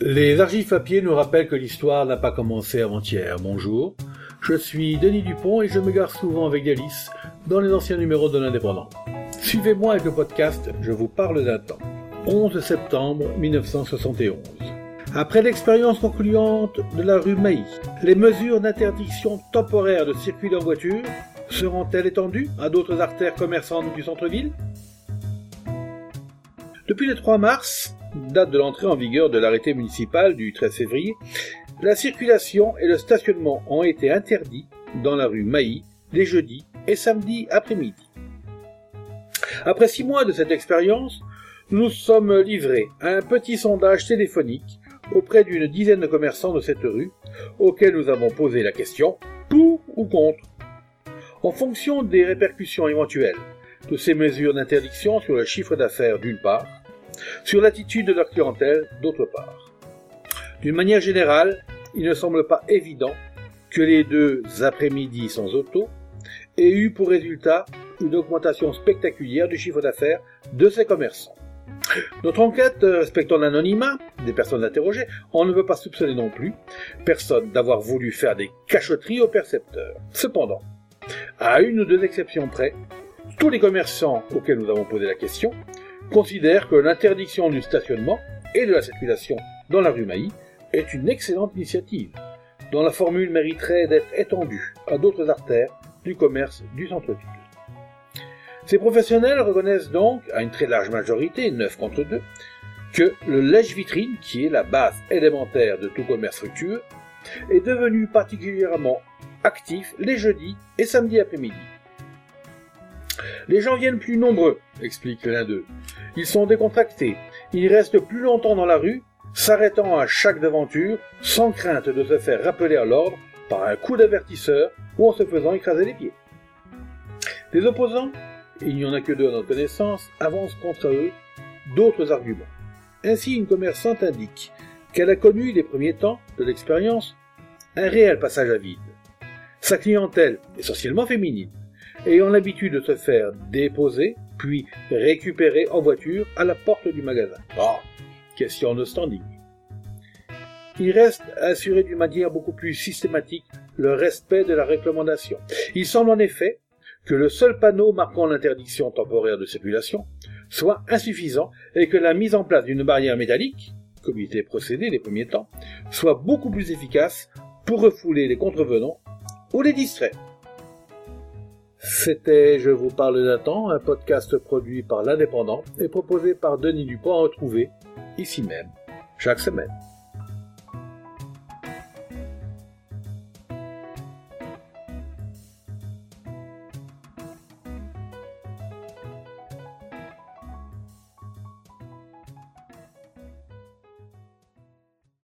Les archives papier nous rappellent que l'histoire n'a pas commencé avant-hier. Bonjour, je suis Denis Dupont et je me gare souvent avec délice dans les anciens numéros de l'Indépendant. Suivez-moi avec le podcast Je vous parle d'un temps. 11 septembre 1971. Après l'expérience concluante de la rue Mailly, les mesures d'interdiction temporaire de circuler en voiture seront-elles étendues à d'autres artères commerçantes du centre-ville? Depuis le 3 mars, date de l'entrée en vigueur de l'arrêté municipal du 13 février, la circulation et le stationnement ont été interdits dans la rue Mailly les jeudis et samedis après-midi. Après six mois de cette expérience, nous sommes livrés à un petit sondage téléphonique auprès d'une dizaine de commerçants de cette rue, auquel nous avons posé la question pour ou contre? En fonction des répercussions éventuelles de ces mesures d'interdiction sur le chiffre d'affaires d'une part, sur l'attitude de leur clientèle d'autre part. D'une manière générale, il ne semble pas évident que les deux après-midi sans auto aient eu pour résultat une augmentation spectaculaire du chiffre d'affaires de ces commerçants. Notre enquête respectant l'anonymat des personnes interrogées, on ne veut pas soupçonner non plus personne d'avoir voulu faire des cachotteries aux percepteurs. Cependant, à une ou deux exceptions près, tous les commerçants auxquels nous avons posé la question considèrent que l'interdiction du stationnement et de la circulation dans la rue Mailly est une excellente initiative, dont la formule mériterait d'être étendue à d'autres artères du commerce du centre-ville. Ces professionnels reconnaissent donc, à une très large majorité, 9 contre 2, que le lèche-vitrine, qui est la base élémentaire de tout commerce fructueux, est devenu particulièrement actif les jeudis et samedis après-midi. Les gens viennent plus nombreux, explique l'un d'eux. Ils sont décontractés, ils restent plus longtemps dans la rue, s'arrêtant à chaque devanture, sans crainte de se faire rappeler à l'ordre par un coup d'avertisseur ou en se faisant écraser les pieds. Les opposants il n'y en a que deux à notre connaissance, avancent contre eux d'autres arguments. Ainsi, une commerçante indique qu'elle a connu les premiers temps de l'expérience un réel passage à vide. Sa clientèle, essentiellement féminine, ayant l'habitude de se faire déposer, puis récupérer en voiture à la porte du magasin. Oh, question de standing. Il reste à assurer d'une manière beaucoup plus systématique le respect de la recommandation. Il semble en effet que le seul panneau marquant l'interdiction temporaire de circulation soit insuffisant et que la mise en place d'une barrière métallique, comme il était procédé les premiers temps, soit beaucoup plus efficace pour refouler les contrevenants ou les distraire. C'était Je vous parle d'un temps, un podcast produit par l'Indépendant et proposé par Denis Dupont à retrouver ici même, chaque semaine.